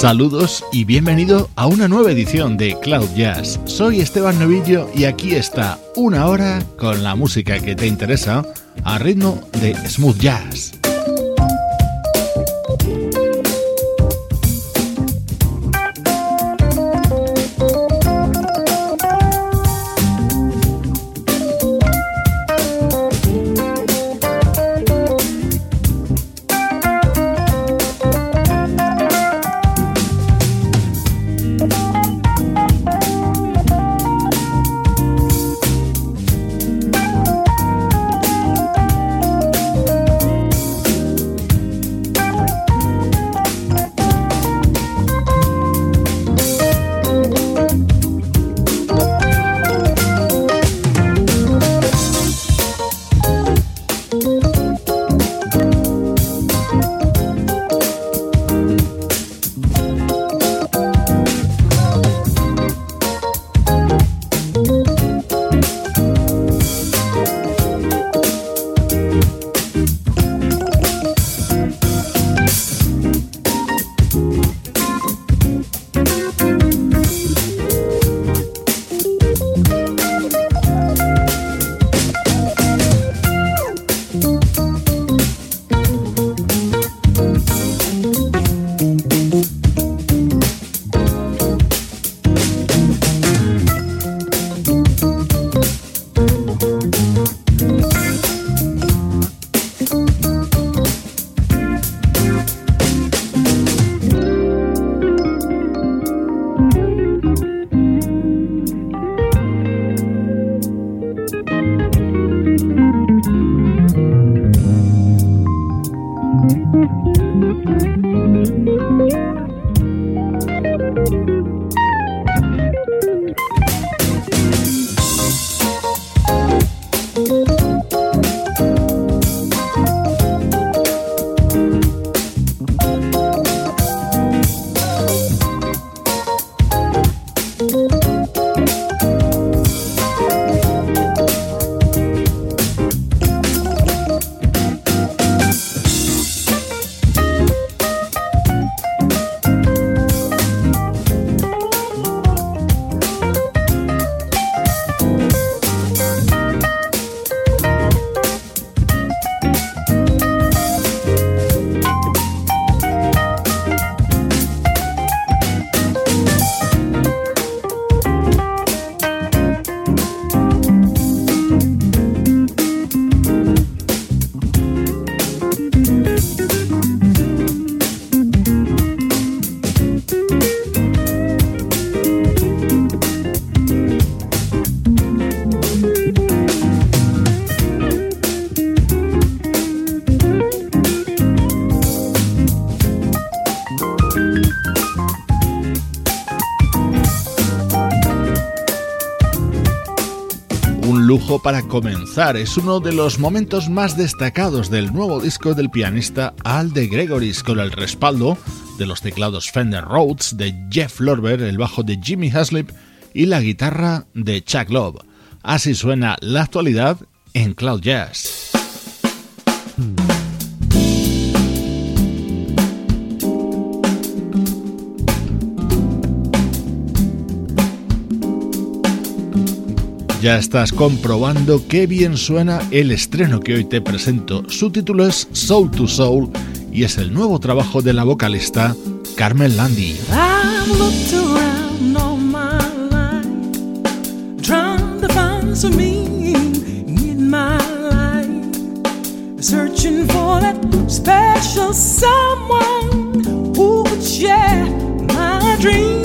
Saludos y bienvenido a una nueva edición de Cloud Jazz. Soy Esteban Novillo y aquí está una hora con la música que te interesa a ritmo de smooth jazz. Para comenzar. Es uno de los momentos más destacados del nuevo disco del pianista Al de Gregoris con el respaldo de los teclados Fender Rhodes de Jeff Lorber, el bajo de Jimmy Haslip y la guitarra de Chuck Love. Así suena la actualidad en Cloud Jazz. Ya estás comprobando qué bien suena el estreno que hoy te presento. Su título es Soul to Soul y es el nuevo trabajo de la vocalista Carmen Landi. searching for that special someone who would share my dream.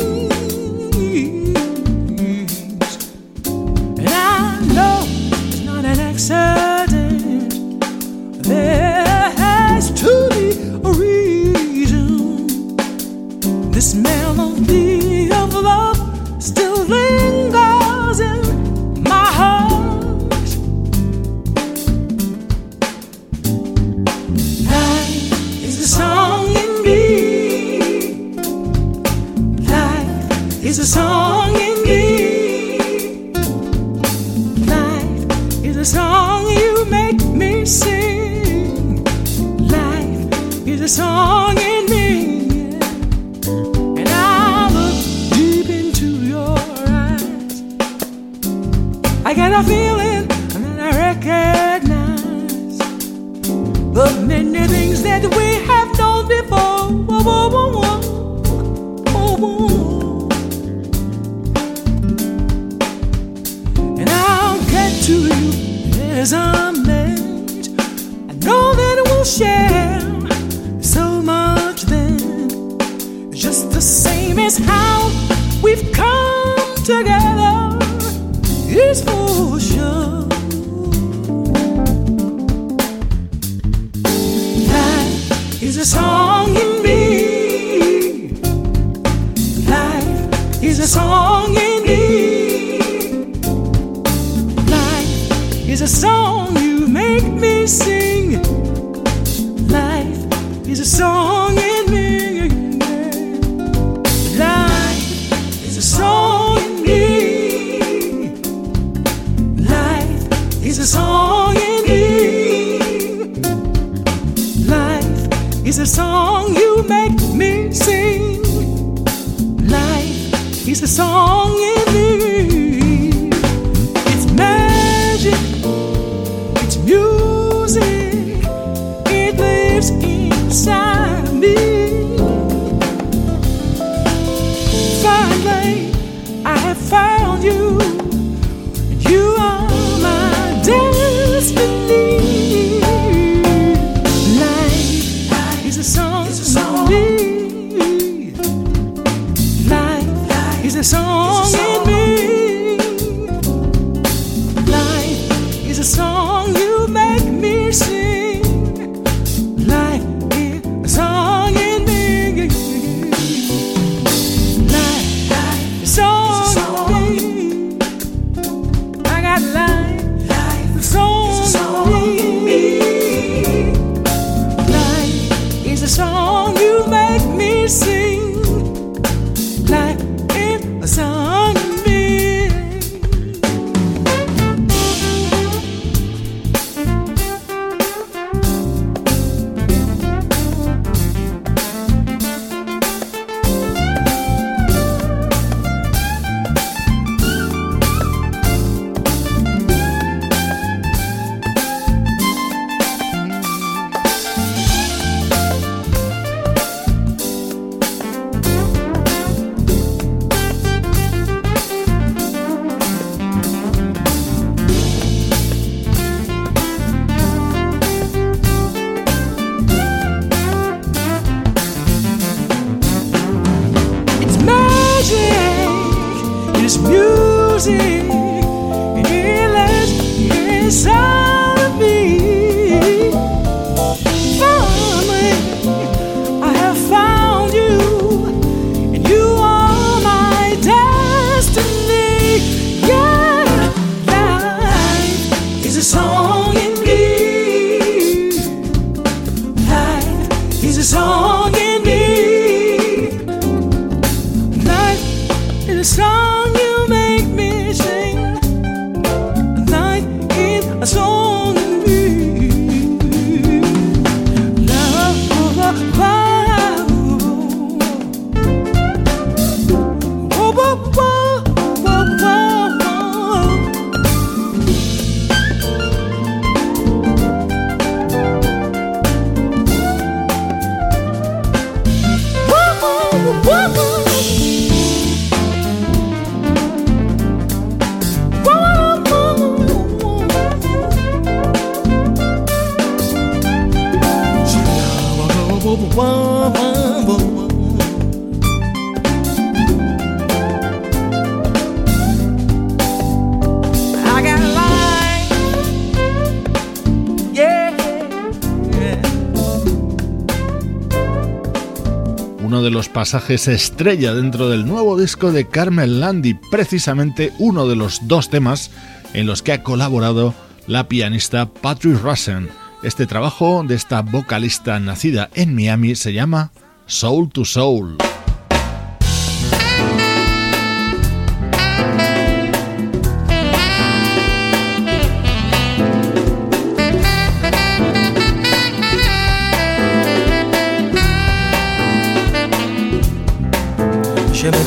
Pasajes estrella dentro del nuevo disco de Carmen Landi, precisamente uno de los dos temas en los que ha colaborado la pianista Patrick Russen. Este trabajo de esta vocalista nacida en Miami se llama Soul to Soul.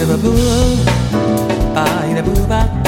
Boo-ba-boo, bye-da-boo-ba.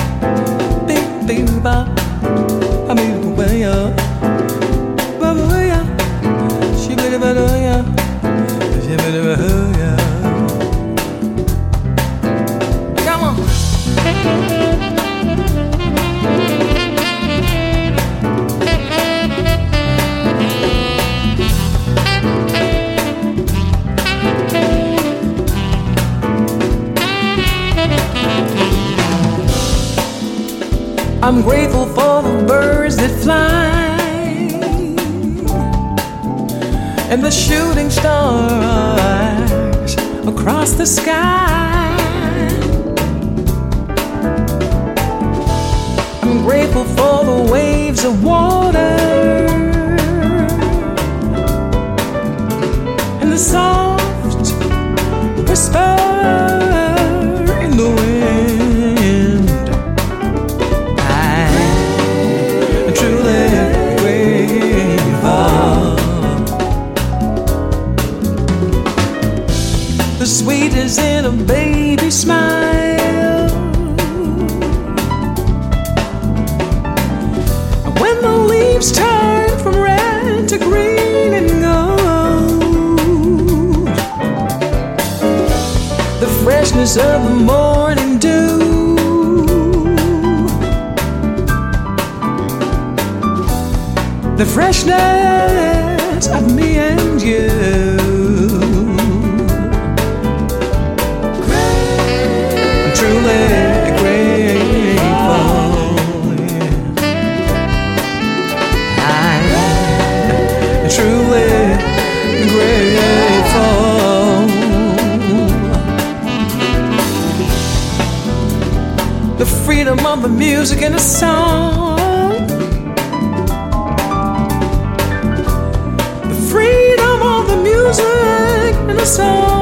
Freedom of the music and the song. The freedom of the music and the song.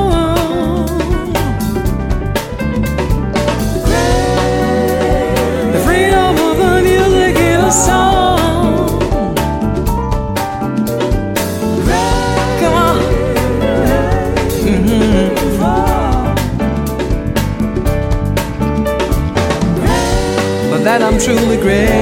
regret.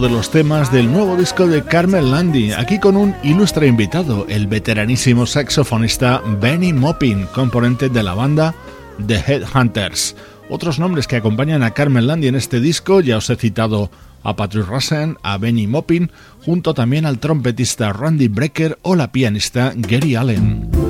De los temas del nuevo disco de Carmen Landi, aquí con un ilustre invitado, el veteranísimo saxofonista Benny Moppin, componente de la banda The Headhunters. Otros nombres que acompañan a Carmen Landy en este disco, ya os he citado a Patrick Russen, a Benny Moppin, junto también al trompetista Randy Brecker o la pianista Gary Allen.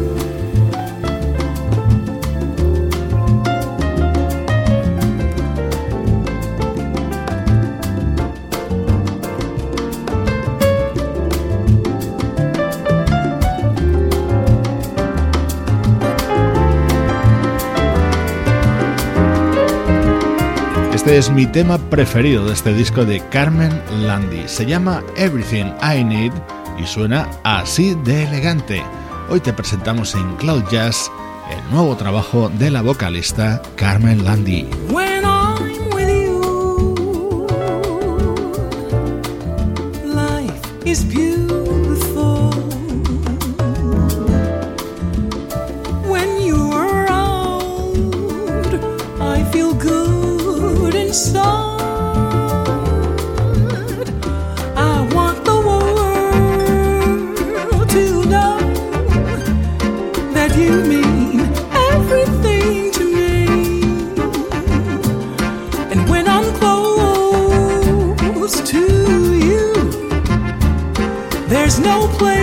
Es mi tema preferido de este disco de Carmen Landy. Se llama Everything I Need y suena así de elegante. Hoy te presentamos en Cloud Jazz el nuevo trabajo de la vocalista Carmen Landy. Test of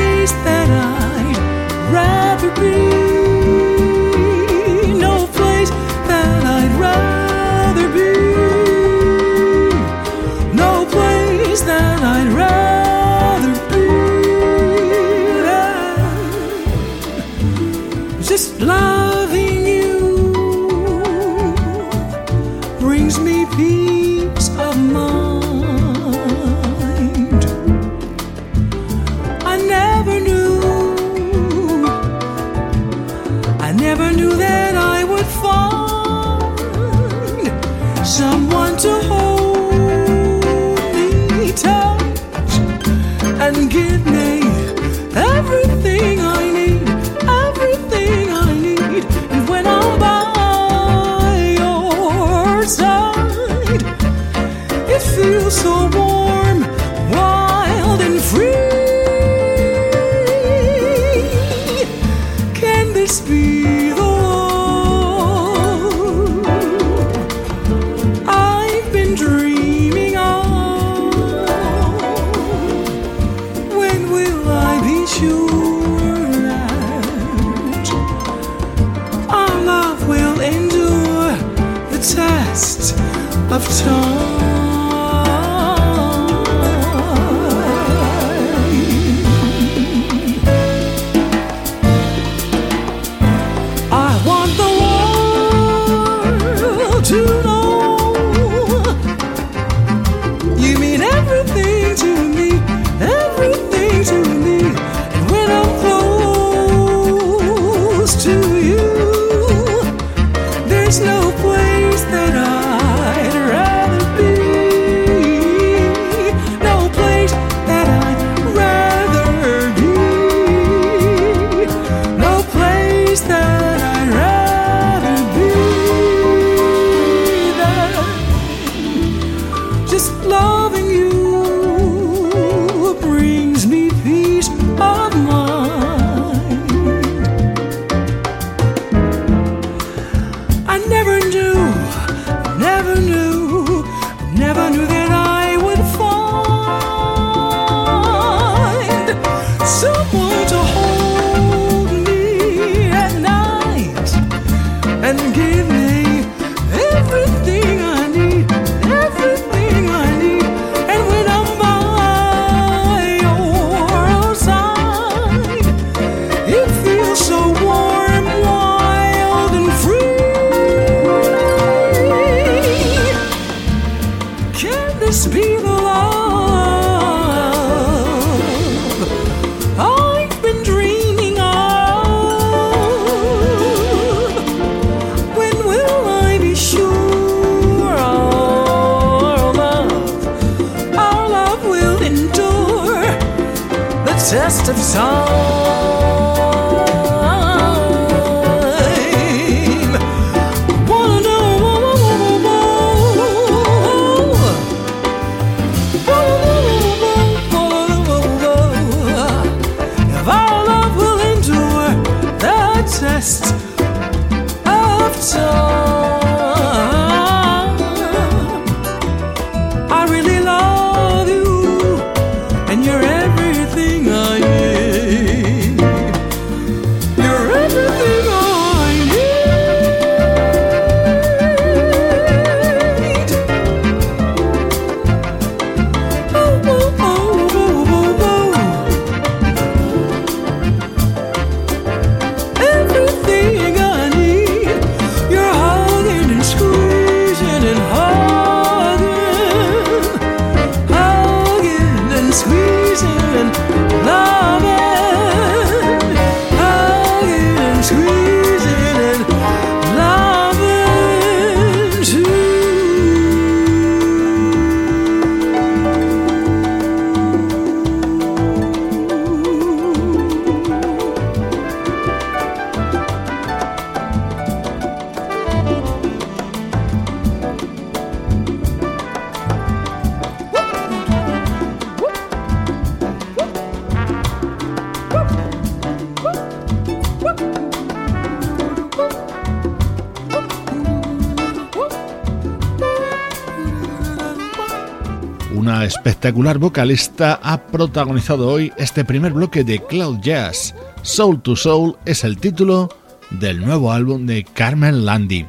espectacular vocalista ha protagonizado hoy este primer bloque de Cloud Jazz. Soul to Soul es el título del nuevo álbum de Carmen Landi.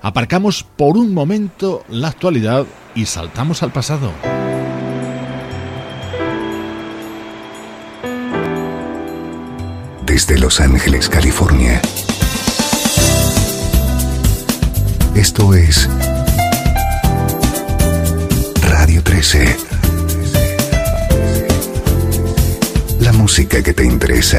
Aparcamos por un momento la actualidad y saltamos al pasado. Desde Los Ángeles, California. Esto es Radio 13. Que te interesa.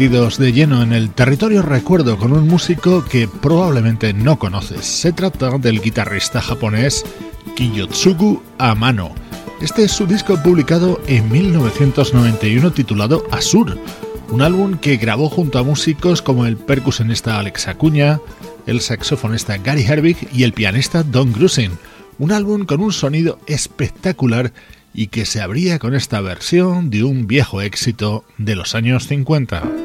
Metidos de lleno en el territorio recuerdo con un músico que probablemente no conoces. Se trata del guitarrista japonés Kiyotsugu Amano. Este es su disco publicado en 1991 titulado Asur, un álbum que grabó junto a músicos como el percusionista Alex Acuña, el saxofonista Gary Herbig y el pianista Don Grusin. Un álbum con un sonido espectacular y que se abría con esta versión de un viejo éxito de los años 50.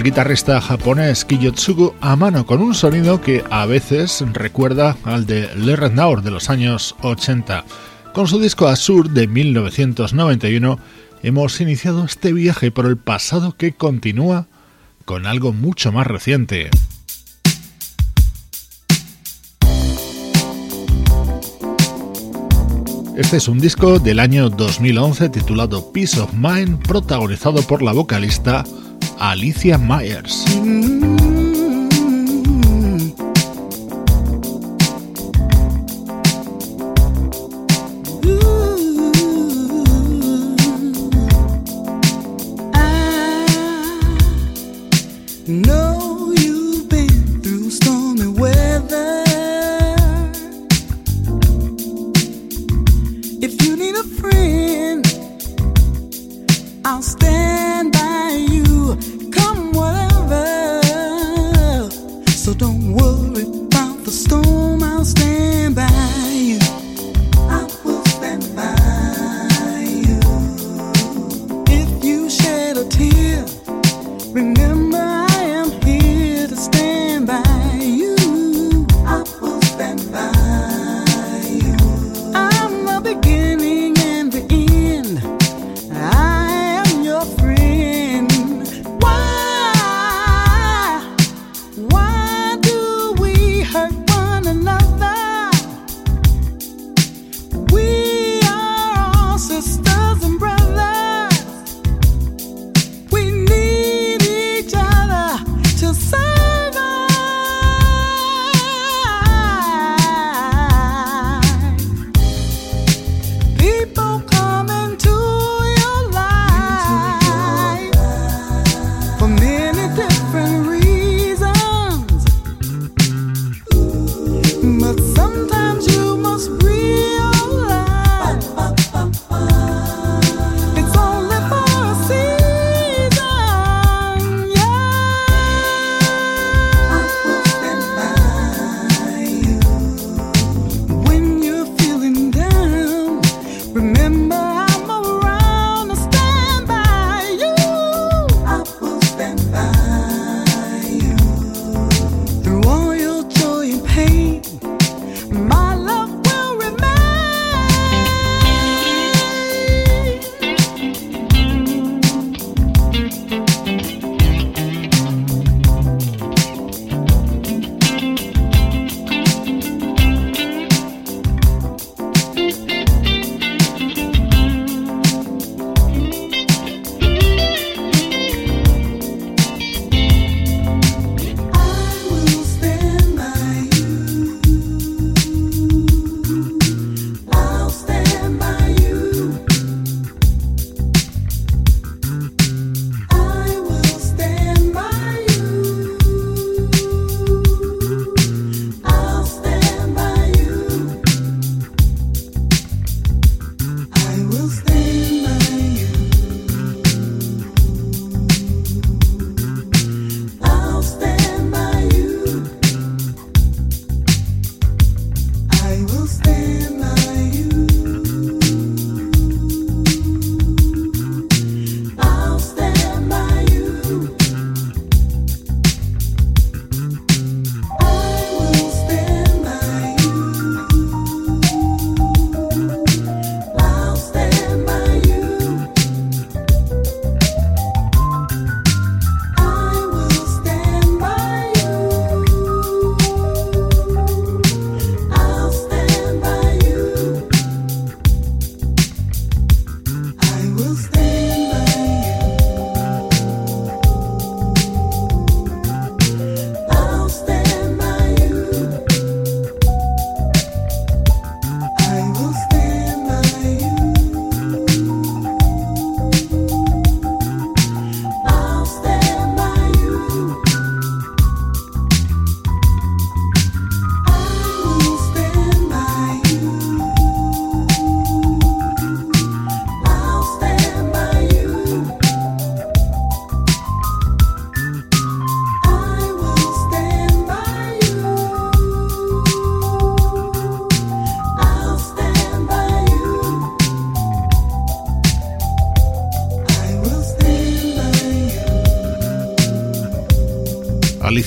El guitarrista japonés Kiyotsugu a mano con un sonido que a veces recuerda al de Le Renard de los años 80. Con su disco Azur de 1991 hemos iniciado este viaje por el pasado que continúa con algo mucho más reciente. Este es un disco del año 2011 titulado Peace of Mind, protagonizado por la vocalista Alicia Myers.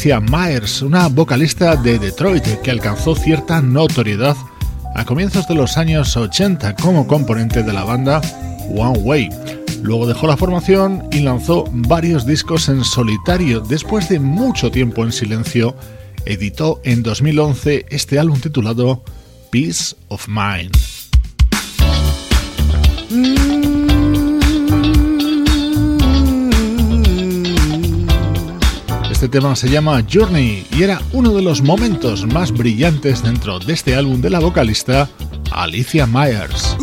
Alicia Myers, una vocalista de Detroit que alcanzó cierta notoriedad a comienzos de los años 80 como componente de la banda One Way. Luego dejó la formación y lanzó varios discos en solitario. Después de mucho tiempo en silencio, editó en 2011 este álbum titulado Peace of Mind. Este tema se llama Journey y era uno de los momentos más brillantes dentro de este álbum de la vocalista Alicia Myers.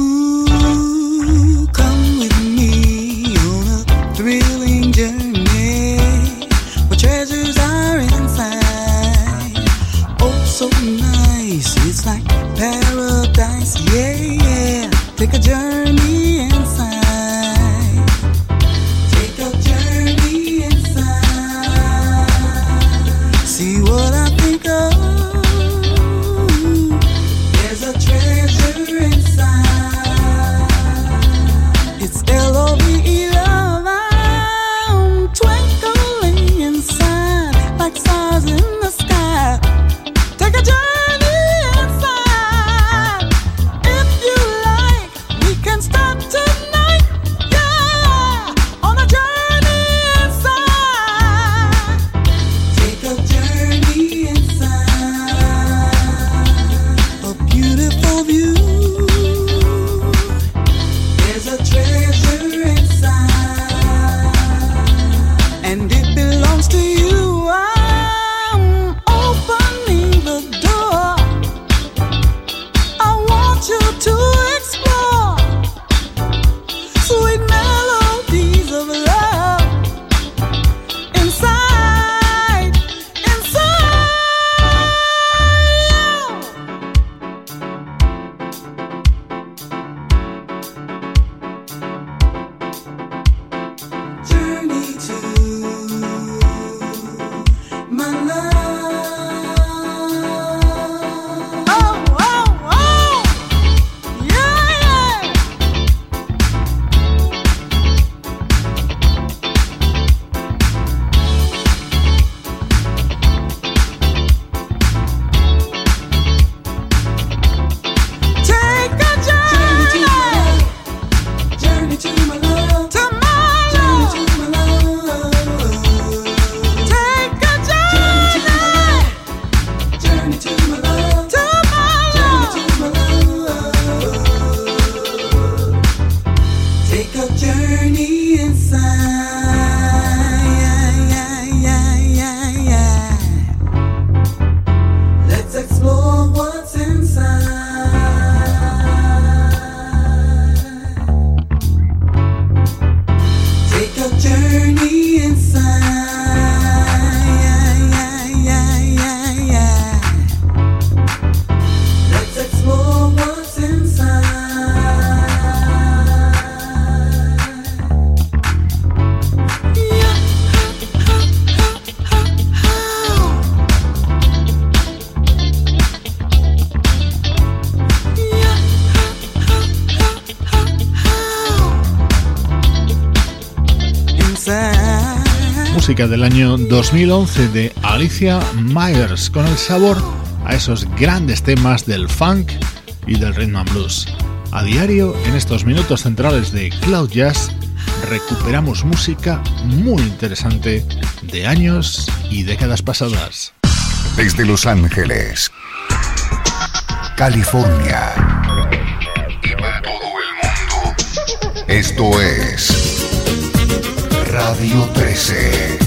Del año 2011 de Alicia Myers con el sabor a esos grandes temas del funk y del rhythm and blues. A diario, en estos minutos centrales de Cloud Jazz, recuperamos música muy interesante de años y décadas pasadas. Desde Los Ángeles, California y para todo el mundo, esto es Radio 13.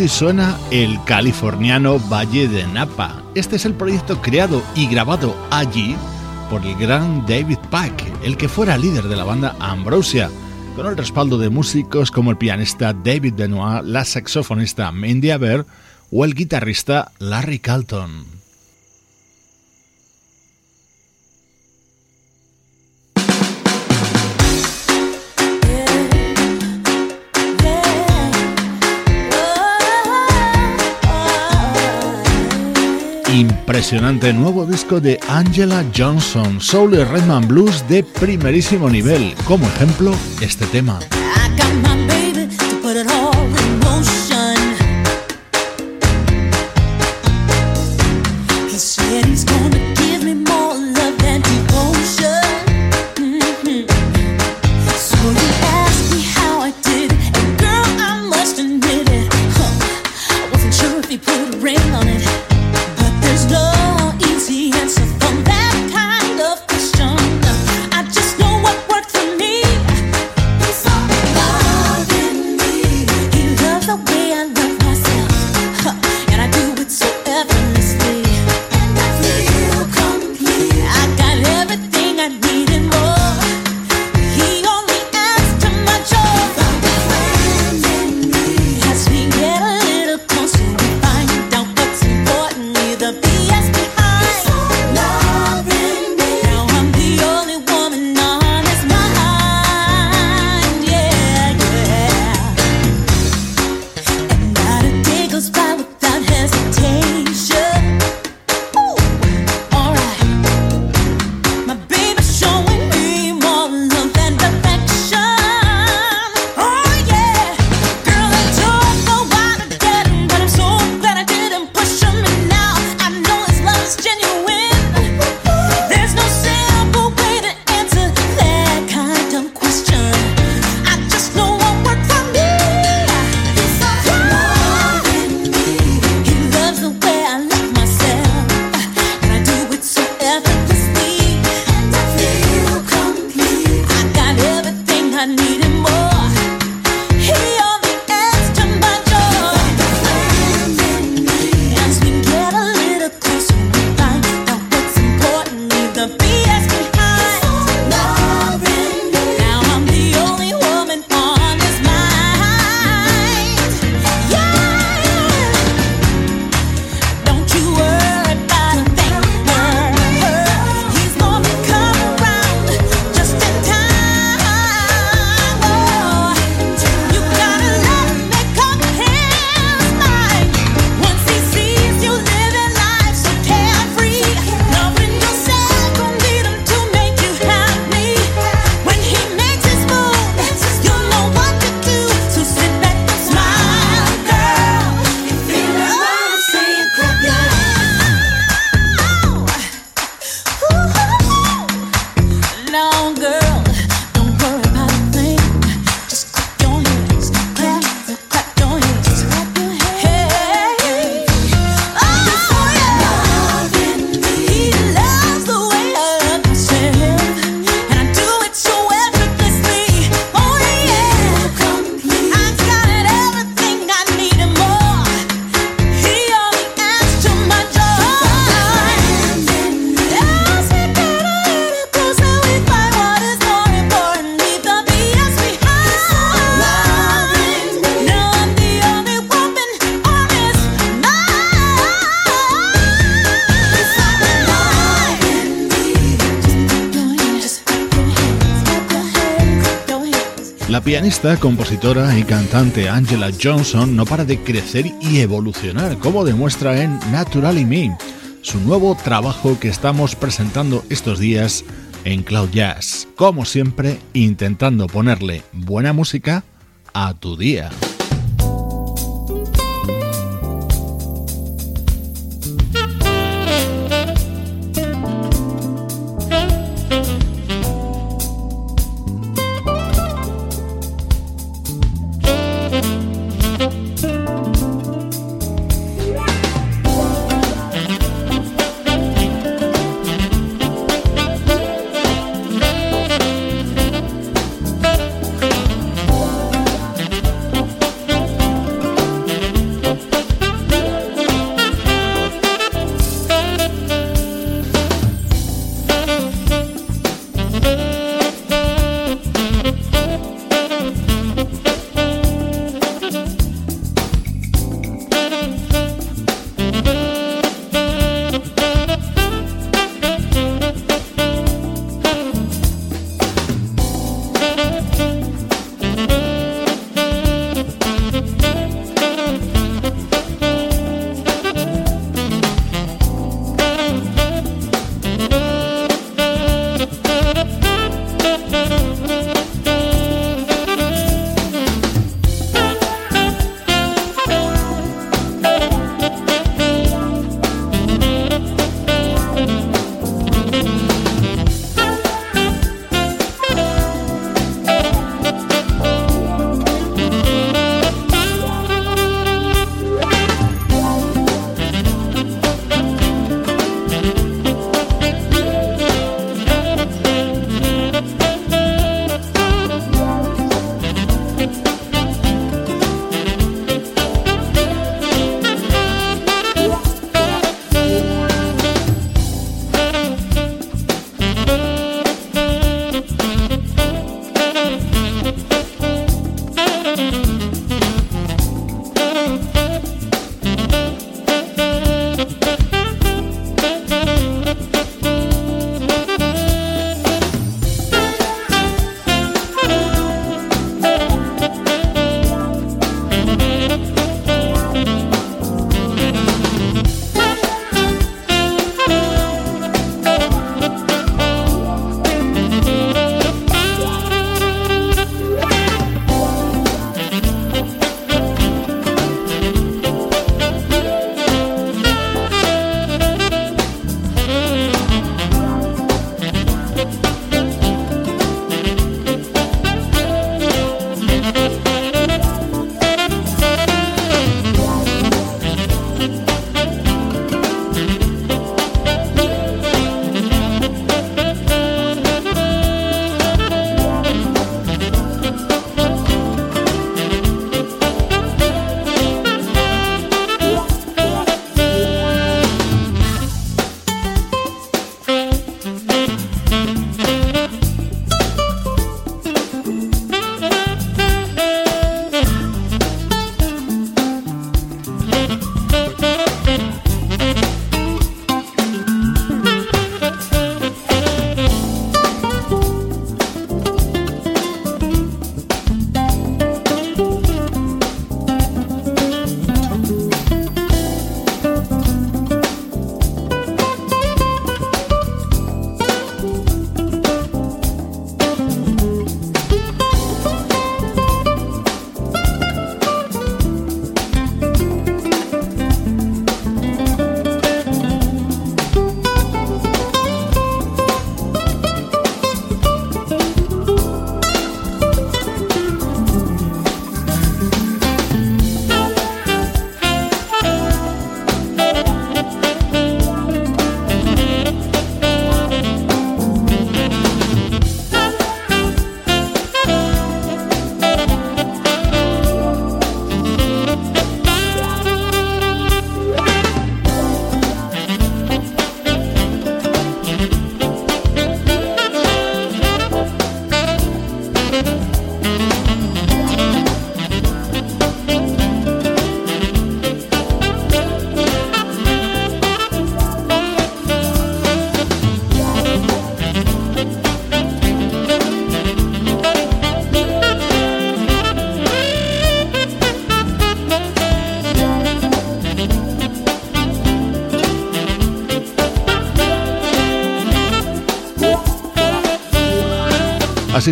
Así suena el californiano Valle de Napa. Este es el proyecto creado y grabado allí por el gran David Pack, el que fuera líder de la banda Ambrosia, con el respaldo de músicos como el pianista David Benoit, la saxofonista Mandy Aber o el guitarrista Larry Carlton. Impresionante nuevo disco de Angela Johnson, Soul y Redman Blues de primerísimo nivel. Como ejemplo, este tema. Pianista, compositora y cantante Angela Johnson no para de crecer y evolucionar, como demuestra en Naturally Me, su nuevo trabajo que estamos presentando estos días en Cloud Jazz. Como siempre, intentando ponerle buena música a tu día.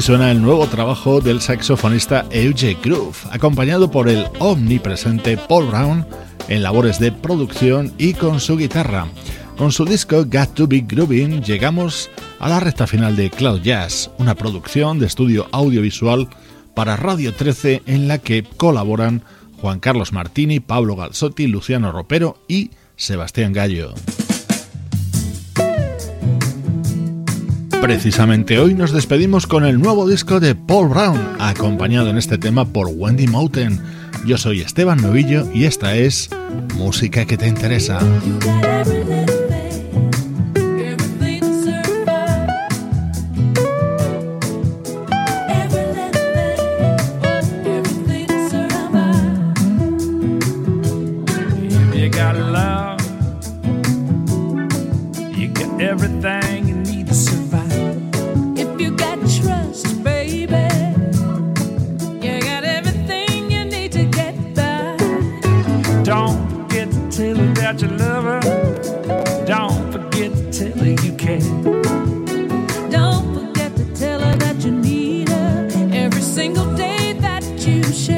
Suena el nuevo trabajo del saxofonista Eugene Groove, acompañado por el omnipresente Paul Brown en labores de producción y con su guitarra. Con su disco Got to Be Grooving llegamos a la recta final de Cloud Jazz, una producción de estudio audiovisual para Radio 13 en la que colaboran Juan Carlos Martini, Pablo Galzotti, Luciano Ropero y Sebastián Gallo. Precisamente hoy nos despedimos con el nuevo disco de Paul Brown, acompañado en este tema por Wendy Mountain. Yo soy Esteban Novillo y esta es Música que te interesa. Las